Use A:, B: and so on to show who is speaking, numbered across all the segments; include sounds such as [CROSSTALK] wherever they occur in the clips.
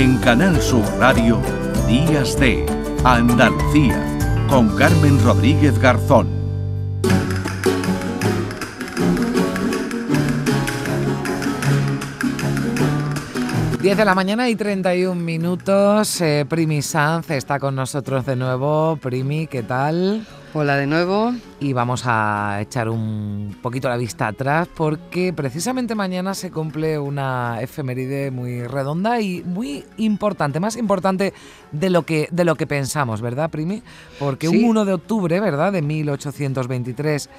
A: En Canal Sur Radio, Días de Andalucía, con Carmen Rodríguez Garzón.
B: 10 de la mañana y 31 minutos. Eh, Primi Sanz está con nosotros de nuevo. Primi, ¿qué tal?
C: Hola de nuevo.
B: Y vamos a echar un poquito la vista atrás porque precisamente mañana se cumple una efeméride muy redonda y muy importante, más importante de lo que, de lo que pensamos, ¿verdad, Primi? Porque un 1 de octubre, ¿verdad?, de 1823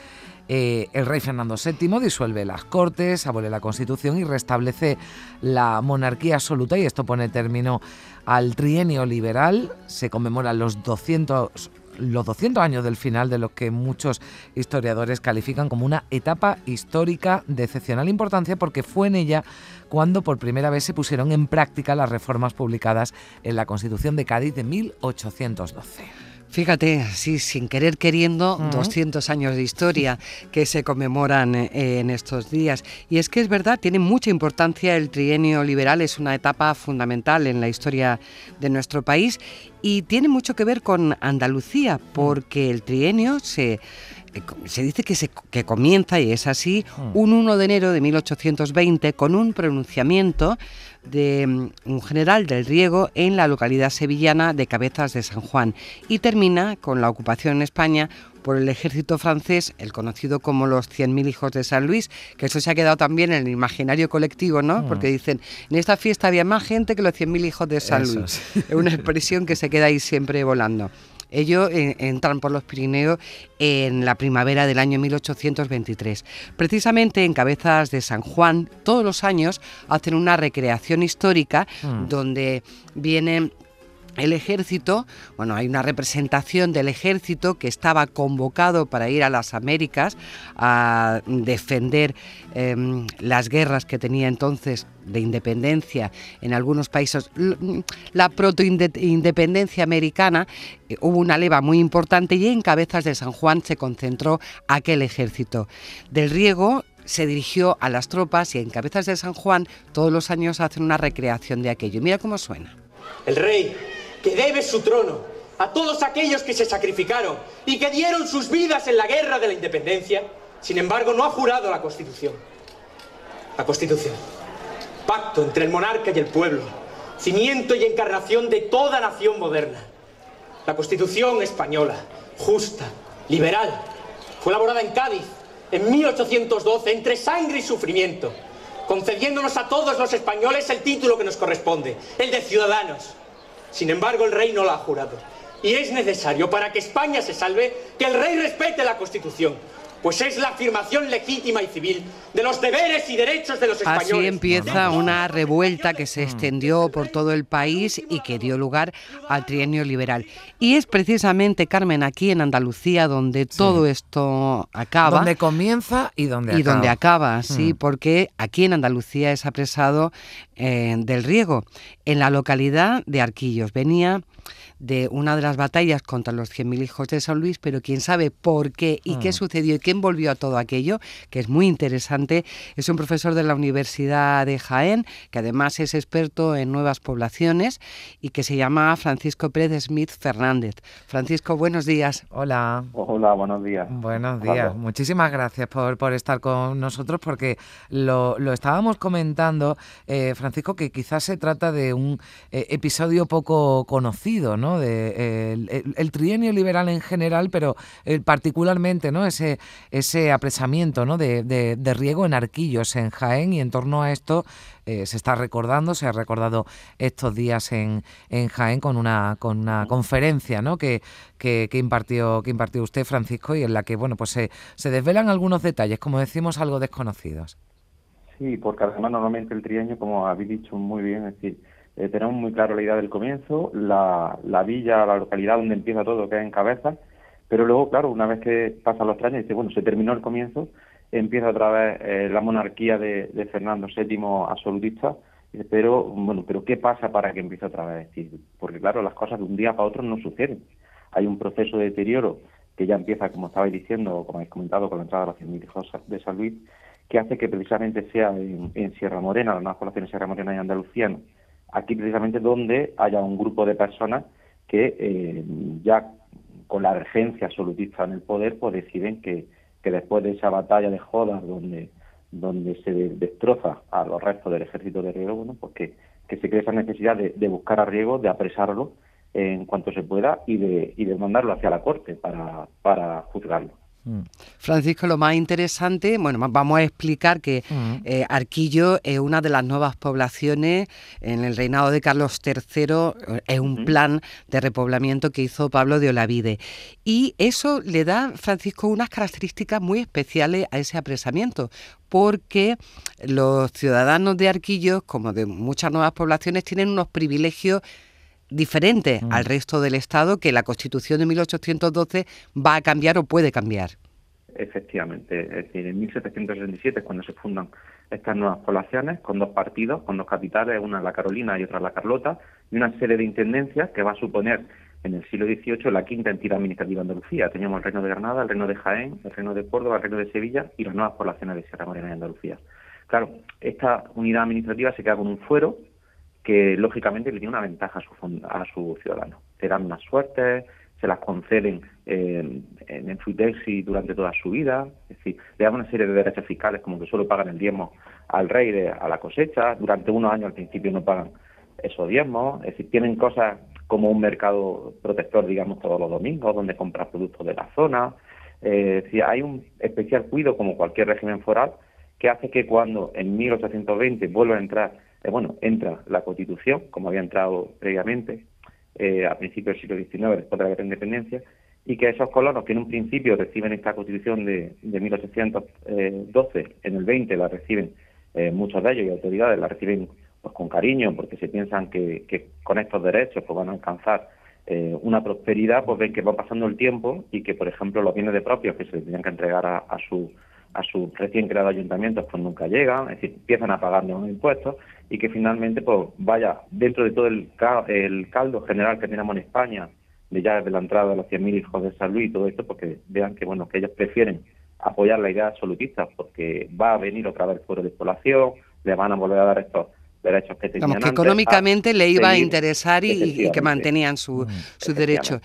B: eh, el rey Fernando VII disuelve las Cortes, abole la Constitución y restablece la monarquía absoluta y esto pone término al trienio liberal. Se conmemoran los 200 los 200 años del final de lo que muchos historiadores califican como una etapa histórica de excepcional importancia porque fue en ella cuando por primera vez se pusieron en práctica las reformas publicadas en la Constitución de Cádiz de 1812.
C: Fíjate, así sin querer queriendo, 200 años de historia que se conmemoran eh, en estos días. Y es que es verdad, tiene mucha importancia el trienio liberal, es una etapa fundamental en la historia de nuestro país y tiene mucho que ver con Andalucía, porque el trienio se se dice que, se, que comienza, y es así, mm. un 1 de enero de 1820 con un pronunciamiento de mm, un general del Riego en la localidad sevillana de Cabezas de San Juan y termina con la ocupación en España por el ejército francés, el conocido como los 100.000 hijos de San Luis, que eso se ha quedado también en el imaginario colectivo, ¿no? Mm. Porque dicen, en esta fiesta había más gente que los 100.000 hijos de San Luis. Es una expresión que se queda ahí siempre volando. Ellos eh, entran por los Pirineos en la primavera del año 1823. Precisamente en Cabezas de San Juan, todos los años hacen una recreación histórica mm. donde vienen el ejército, bueno, hay una representación del ejército que estaba convocado para ir a las Américas a defender em, las guerras que tenía entonces de independencia en algunos países, la proto-independencia americana, eh, hubo una leva muy importante y en Cabezas de San Juan se concentró aquel ejército. Del Riego se dirigió a las tropas y en Cabezas de San Juan todos los años hacen una recreación de aquello. Mira cómo suena.
D: El rey que debe su trono a todos aquellos que se sacrificaron y que dieron sus vidas en la guerra de la independencia, sin embargo no ha jurado la Constitución. La Constitución, pacto entre el monarca y el pueblo, cimiento y encarnación de toda nación moderna. La Constitución española, justa, liberal, fue elaborada en Cádiz en 1812 entre sangre y sufrimiento, concediéndonos a todos los españoles el título que nos corresponde, el de ciudadanos. Sin embargo, el rey no la ha jurado. Y es necesario, para que España se salve, que el rey respete la Constitución, pues es la afirmación legítima y civil de los deberes y derechos de los españoles.
C: Así empieza una revuelta que se extendió por todo el país y que dio lugar al trienio liberal. Y es precisamente, Carmen, aquí en Andalucía donde todo esto acaba.
B: Donde comienza y donde
C: acaba. Y donde acaba, sí, mm. porque aquí en Andalucía es apresado eh, del Riego, en la localidad de Arquillos. Venía de una de las batallas contra los 100.000 hijos de San Luis, pero quién sabe por qué y qué mm. sucedió y qué envolvió a todo aquello, que es muy interesante. Es un profesor de la Universidad de Jaén, que además es experto en nuevas poblaciones y que se llama Francisco Pérez Smith Fernández. Francisco, buenos días.
B: Hola.
E: Hola, buenos días.
B: Buenos días. Muchísimas gracias por, por, estar con nosotros porque lo, lo estábamos comentando, eh, Francisco, que quizás se trata de un eh, episodio poco conocido, ¿no? De, el, trienio liberal en general, pero eh, particularmente ¿no? ese, apresamiento ¿no? de, de, riego en Arquillos, en Jaén, y en torno a esto eh, se está recordando, se ha recordado estos días en, Jaén con una, con una conferencia ¿no? que, impartió, que impartió usted, Francisco, y en la que bueno, pues se desvelan algunos detalles, como decimos, algo desconocidos.
E: Sí, porque además normalmente el trienio, como habéis dicho muy bien, es decir, eh, tenemos muy claro la idea del comienzo, la, la villa, la localidad donde empieza todo, que es en cabeza, pero luego, claro, una vez que pasan los tres años, dice, bueno, se terminó el comienzo, empieza otra vez eh, la monarquía de, Fernando VII absolutista, pero, bueno, pero ¿qué pasa para que empiece otra vez? Porque, claro, las cosas de un día para otro no suceden. Hay un proceso de deterioro que ya empieza, como estabais diciendo, como habéis comentado, con la entrada de 100.000 hijos de San Luis, que hace que precisamente sea en, Sierra Morena, las nuevas poblaciones de Sierra Morena y Andalucía, aquí precisamente donde haya un grupo de personas que eh, ya con la regencia absolutista en el poder, pues deciden que, que después de esa batalla de Jodas, donde, donde se destroza a los restos del ejército de Riego, bueno, pues que, se cree esa necesidad de, de buscar a Riego, de apresarlo en cuanto se pueda y de, y de mandarlo hacia la corte para, para juzgarlo.
C: Mm. Francisco, lo más interesante, bueno, vamos a explicar que mm. eh, Arquillo es una de las nuevas poblaciones en el reinado de Carlos III, es un plan de repoblamiento que hizo Pablo de Olavide. Y eso le da, Francisco, unas características muy especiales a ese apresamiento, porque los ciudadanos de Arquillo, como de muchas nuevas poblaciones, tienen unos privilegios diferente mm. al resto del Estado que la Constitución de 1812 va a cambiar o puede cambiar.
E: Efectivamente, es decir, en 1767 es cuando se fundan estas nuevas poblaciones con dos partidos, con dos capitales, una la Carolina y otra la Carlota, y una serie de intendencias que va a suponer en el siglo XVIII la quinta entidad administrativa de Andalucía. Teníamos el Reino de Granada, el Reino de Jaén, el Reino de Córdoba, el Reino de Sevilla y las nuevas poblaciones de Sierra Morena y Andalucía. Claro, esta unidad administrativa se queda con un fuero que lógicamente le tiene una ventaja a su, a su ciudadano. Te dan más suerte, se las conceden eh, en Enfutexi durante toda su vida, es decir, le dan una serie de derechos fiscales como que solo pagan el diezmo al rey de, a la cosecha, durante unos años al principio no pagan esos diezmos, es decir, tienen cosas como un mercado protector, digamos, todos los domingos, donde compras productos de la zona, eh, es decir, hay un especial cuidado como cualquier régimen foral que hace que cuando en 1820 vuelva a entrar eh, bueno, entra la Constitución, como había entrado previamente, eh, a principios del siglo XIX, después de la Guerra de Independencia, y que esos colonos que en un principio reciben esta Constitución de, de 1812, en el 20 la reciben eh, muchos de ellos y autoridades la reciben pues con cariño porque se piensan que, con estos derechos pues van a alcanzar una prosperidad, pues ven que va pasando el tiempo y que, por ejemplo, los bienes de propios que se tenían que entregar a su a sus recién creados ayuntamientos pues nunca llegan, es decir, empiezan a pagar nuevos impuestos y que finalmente pues vaya dentro de todo el, el caldo general que tenemos en España, de ya desde la entrada de los 100.000 hijos de San Luis y todo esto, porque vean que bueno que ellos prefieren apoyar la idea absolutista porque va a venir otra vez por de población, le van a volver a dar estos derechos que tenían
C: que económicamente le iba a interesar y, que mantenían su, su derecho.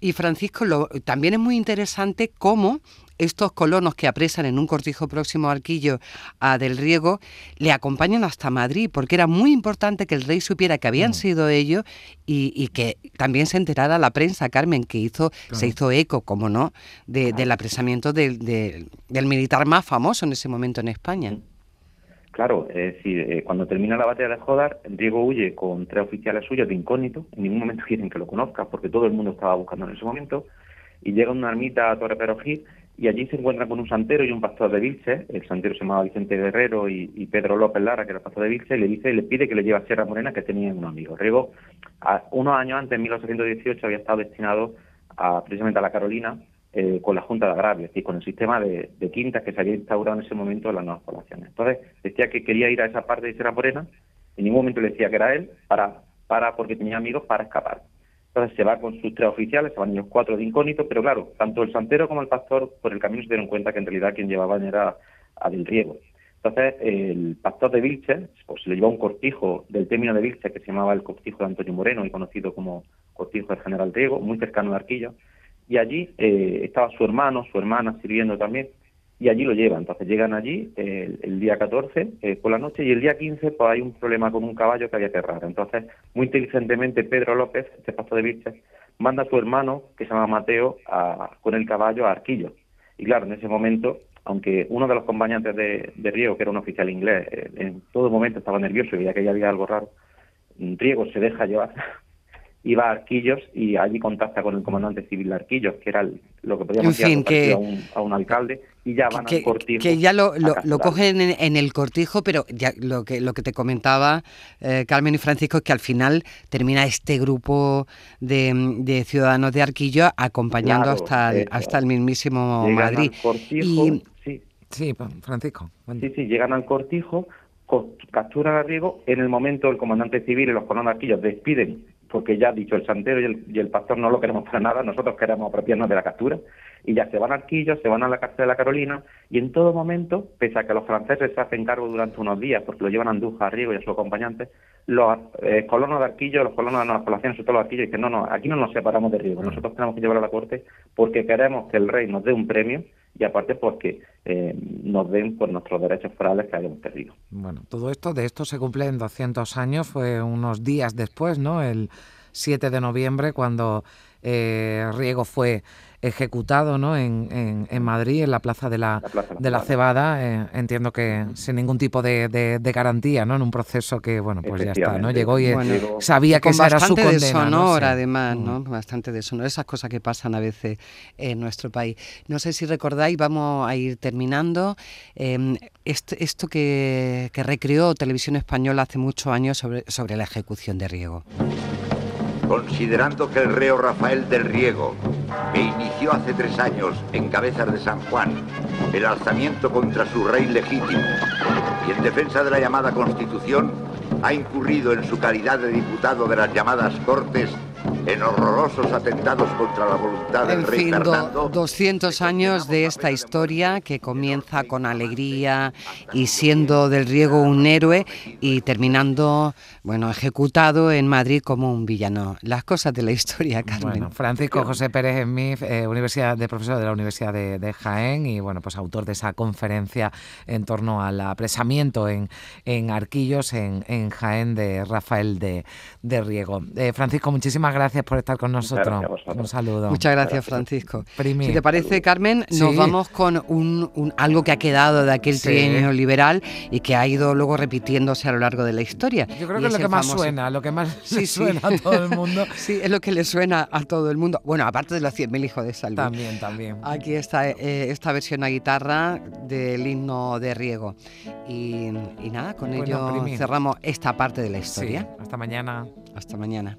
C: Y Francisco, lo, también es muy interesante cómo estos colonos que apresan en un cortijo próximo a Arquillo a Del Riego le acompañan hasta Madrid, porque era muy importante que el rey supiera que habían mm. sido ellos y, que también se enterara la prensa, Carmen, que hizo, se hizo eco, como no, del apresamiento del, del militar más famoso en ese momento en España. Mm.
E: Claro, es decir, eh, cuando termina la batalla de Jodar, Diego huye con tres oficiales suyos de incógnito, en ningún momento [LAUGHS] quieren que lo conozca, porque todo el mundo estaba buscando en ese momento, y llega a una ermita a Torre Perojil, y allí se encuentra con un santero y un pastor de Vilche, el santero se llamaba Vicente Guerrero y, Pedro López Lara, que era el pastor de Vilche, y le dice, y le pide que le lleve a Sierra Morena, que tenía un amigo. Riego, unos años antes, en 1818, había estado destinado a, precisamente a la Carolina, eh, con la Junta de Agravio, es decir, con el sistema de, quintas que se había instaurado en ese momento en las nuevas poblaciones. Entonces, decía que quería ir a esa parte de Sierra Morena, en ningún momento le decía que era él, para, para porque tenía amigos para escapar. Entonces se va con sus tres oficiales, se van ellos cuatro de incógnito, pero claro, tanto el santero como el pastor por el camino se dieron cuenta que en realidad quien llevaban era a Del Riego. Entonces el pastor de Vilches, pues le llevó un cortijo del término de Vilches que se llamaba el cortijo de Antonio Moreno y conocido como cortijo del general Riego, muy cercano de Arquillo, y allí eh, estaba su hermano, su hermana sirviendo también, y allí lo llevan. Entonces llegan allí el, día 14 eh, por la noche y el día 15 pues hay un problema con un caballo que había que errar. Entonces, muy inteligentemente Pedro López, este pastor de Virches, manda a su hermano, que se llama Mateo, con el caballo a Arquillo. Y claro, en ese momento, aunque uno de los acompañantes de, Riego, que era un oficial inglés, eh, en todo momento estaba nervioso y veía que ya había algo raro, Riego se deja llevar iba a Arquillos y allí contacta con el comandante civil de Arquillos, que era lo que podíamos decir a, un, alcalde, y ya van al cortijo.
C: Que ya lo, lo, cogen en, el cortijo, pero ya lo que lo que te comentaba eh, Carmen y Francisco es que al final termina este grupo de, ciudadanos de Arquillo acompañando hasta, el, hasta el mismísimo Madrid.
E: y, sí.
B: sí, Francisco.
E: Sí, sí, llegan al cortijo, capturan a Riego, en el momento el comandante civil y los colonos de Arquillos despiden porque ya ha dicho el santero y el, pastor no lo queremos para nada, nosotros queremos apropiarnos de la captura, y ya se van a Arquillo, se van a la cárcel de la Carolina, y en todo momento, pese a que los franceses se hacen cargo durante unos días, porque lo llevan a Andújar, a Riego y a sus acompañantes, los eh, colonos de Arquillo, los colonos de las poblaciones, sobre todo los Arquillos, dicen, no, no, aquí no nos separamos de Riego, nosotros tenemos que llevar a la corte porque queremos que el rey nos dé un premio y aparte porque eh, nos den por nuestros derechos forales que hayamos perdido.
B: Bueno, todo esto, de esto se cumple en 200 años, fue unos días después, ¿no? El 7 de noviembre, cuando eh, Riego fue ejecutado ¿no? en, en, Madrid, en la Plaza de la, de la Cebada, eh, entiendo que sin ningún tipo de, de, garantía, ¿no? En un proceso que, bueno, pues ya está, ¿no? Llegó y sabía que esa era su condena.
C: Deshonor, además, ¿no? Mm. Bastante deshonor. Esas cosas que pasan a veces en nuestro país. No sé si recordáis, vamos a ir terminando. Em, esto, esto que, que recreó Televisión Española hace muchos años sobre, sobre la ejecución de Riego
F: considerando que el reo Rafael del Riego, que inició hace tres años en Cabezas de San Juan el alzamiento contra su rey legítimo y en defensa de la llamada Constitución, ha incurrido en su calidad de diputado de las llamadas Cortes en horrorosos atentados contra la voluntad del rey fin, Fernando.
C: 200 años de esta historia que comienza con alegría y siendo del Riego un héroe y terminando, bueno, ejecutado en Madrid como un villano. Las cosas de la historia, Carmen. Bueno,
B: Francisco José Pérez Smith, eh, universidad de profesor de la Universidad de, Jaén y bueno, pues autor de esa conferencia en torno al apresamiento en, en Arquillos, en, en Jaén de Rafael de, de Riego. Eh, Francisco, muchísimas gracias por estar con nosotros. Un saludo.
C: Muchas gracias, Francisco. Si te parece, Carmen, nos vamos con un, algo que ha quedado de aquel trienio liberal y que ha ido luego repitiéndose a lo largo de la historia.
B: Yo creo que es lo que más suena, lo que más [LAUGHS] sí, suena a todo el mundo. [LAUGHS]
C: sí, es lo que le suena a todo el mundo. Bueno, aparte de los 100.000 hijos de salud.
B: También, también.
C: Aquí está eh, esta versión a guitarra del himno de Riego. Y, nada, con ello cerramos esta parte de la historia.
B: hasta mañana.
C: Hasta mañana.